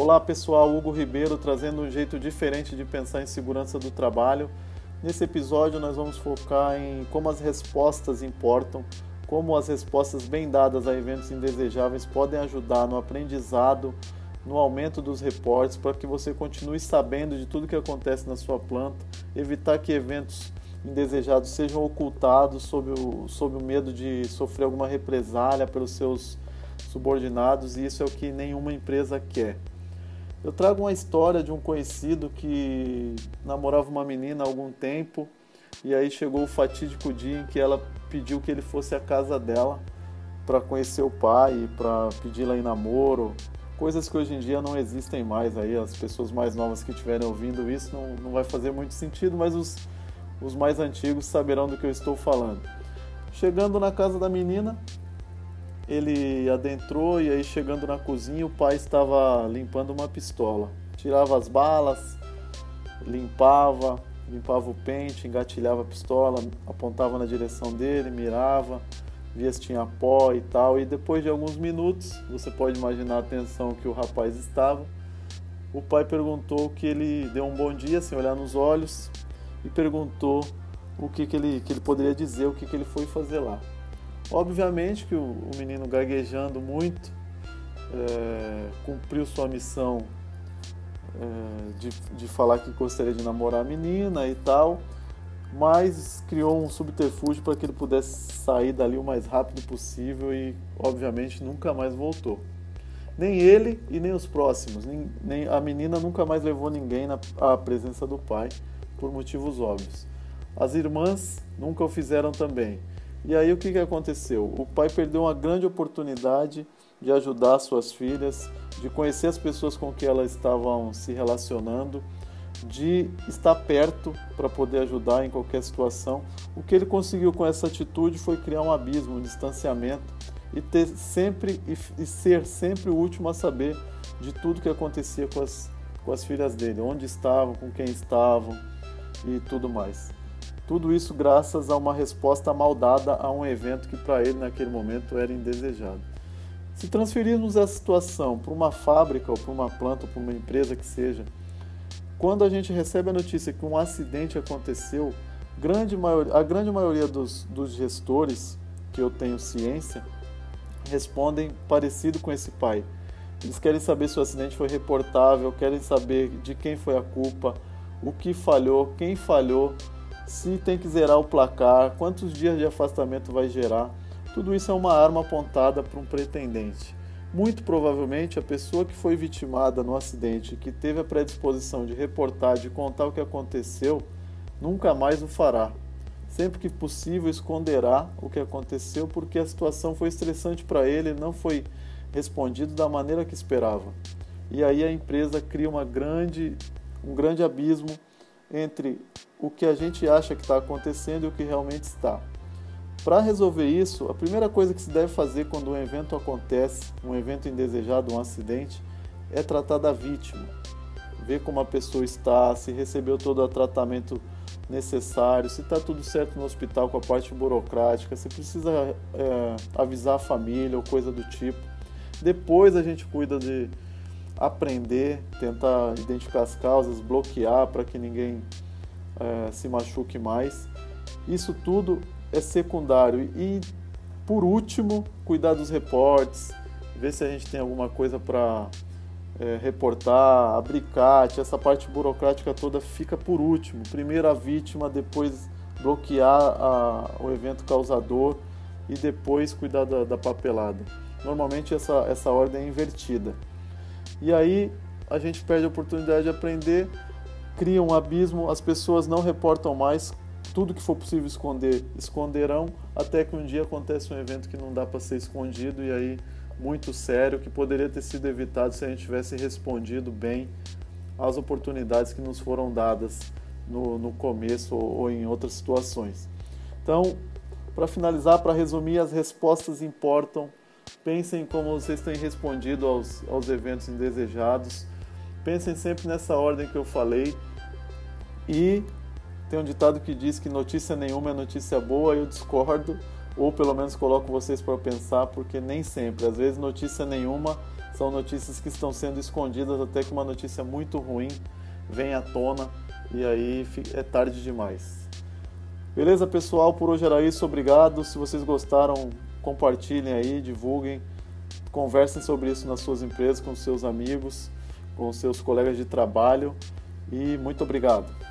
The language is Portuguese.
Olá pessoal, Hugo Ribeiro trazendo um jeito diferente de pensar em segurança do trabalho. Nesse episódio nós vamos focar em como as respostas importam, como as respostas bem dadas a eventos indesejáveis podem ajudar no aprendizado, no aumento dos reportes, para que você continue sabendo de tudo que acontece na sua planta, evitar que eventos indesejados sejam ocultados sob o, sob o medo de sofrer alguma represália pelos seus subordinados, e isso é o que nenhuma empresa quer. Eu trago uma história de um conhecido que namorava uma menina há algum tempo e aí chegou o fatídico dia em que ela pediu que ele fosse à casa dela para conhecer o pai, para pedir-la em namoro, coisas que hoje em dia não existem mais aí, as pessoas mais novas que estiverem ouvindo isso não, não vai fazer muito sentido, mas os, os mais antigos saberão do que eu estou falando. Chegando na casa da menina, ele adentrou e aí chegando na cozinha o pai estava limpando uma pistola. Tirava as balas, limpava, limpava o pente, engatilhava a pistola, apontava na direção dele, mirava, via se tinha pó e tal. E depois de alguns minutos, você pode imaginar a tensão que o rapaz estava. O pai perguntou que ele deu um bom dia sem olhar nos olhos e perguntou o que, que, ele, que ele poderia dizer, o que, que ele foi fazer lá. Obviamente que o, o menino gaguejando muito é, cumpriu sua missão é, de, de falar que gostaria de namorar a menina e tal, mas criou um subterfúgio para que ele pudesse sair dali o mais rápido possível e, obviamente, nunca mais voltou. Nem ele e nem os próximos, nem, nem a menina nunca mais levou ninguém na, à presença do pai, por motivos óbvios. As irmãs nunca o fizeram também. E aí o que, que aconteceu? O pai perdeu uma grande oportunidade de ajudar suas filhas, de conhecer as pessoas com que elas estavam se relacionando, de estar perto para poder ajudar em qualquer situação. O que ele conseguiu com essa atitude foi criar um abismo, um distanciamento e ter sempre e, ser sempre o último a saber de tudo que acontecia com as, com as filhas dele, onde estavam, com quem estavam e tudo mais. Tudo isso graças a uma resposta maldada a um evento que para ele naquele momento era indesejado. Se transferirmos essa situação para uma fábrica ou para uma planta ou para uma empresa que seja, quando a gente recebe a notícia que um acidente aconteceu, grande maioria, a grande maioria dos, dos gestores que eu tenho ciência respondem parecido com esse pai. Eles querem saber se o acidente foi reportável, querem saber de quem foi a culpa, o que falhou, quem falhou, se tem que zerar o placar, quantos dias de afastamento vai gerar. Tudo isso é uma arma apontada para um pretendente. Muito provavelmente a pessoa que foi vitimada no acidente, que teve a predisposição de reportar, de contar o que aconteceu, nunca mais o fará. Sempre que possível, esconderá o que aconteceu porque a situação foi estressante para ele não foi respondido da maneira que esperava. E aí a empresa cria uma grande, um grande abismo entre o que a gente acha que está acontecendo e o que realmente está. Para resolver isso, a primeira coisa que se deve fazer quando um evento acontece, um evento indesejado, um acidente, é tratar da vítima. Ver como a pessoa está, se recebeu todo o tratamento necessário, se está tudo certo no hospital com a parte burocrática, se precisa é, avisar a família ou coisa do tipo. Depois a gente cuida de aprender, tentar identificar as causas, bloquear para que ninguém é, se machuque mais. Isso tudo é secundário. E, por último, cuidar dos reportes, ver se a gente tem alguma coisa para é, reportar, abricate, essa parte burocrática toda fica por último. Primeiro a vítima, depois bloquear a, o evento causador e depois cuidar da, da papelada. Normalmente essa, essa ordem é invertida. E aí a gente perde a oportunidade de aprender, cria um abismo, as pessoas não reportam mais, tudo que for possível esconder, esconderão, até que um dia acontece um evento que não dá para ser escondido e aí muito sério, que poderia ter sido evitado se a gente tivesse respondido bem às oportunidades que nos foram dadas no, no começo ou, ou em outras situações. Então, para finalizar, para resumir, as respostas importam Pensem como vocês têm respondido aos, aos eventos indesejados. Pensem sempre nessa ordem que eu falei. E tem um ditado que diz que notícia nenhuma é notícia boa, eu discordo, ou pelo menos coloco vocês para pensar, porque nem sempre. Às vezes, notícia nenhuma São notícias que estão sendo escondidas até que uma notícia muito ruim vem à tona e aí é tarde demais. Beleza, pessoal? Por hoje era isso. Obrigado. Se vocês gostaram, compartilhem aí, divulguem, conversem sobre isso nas suas empresas, com seus amigos, com seus colegas de trabalho. E muito obrigado.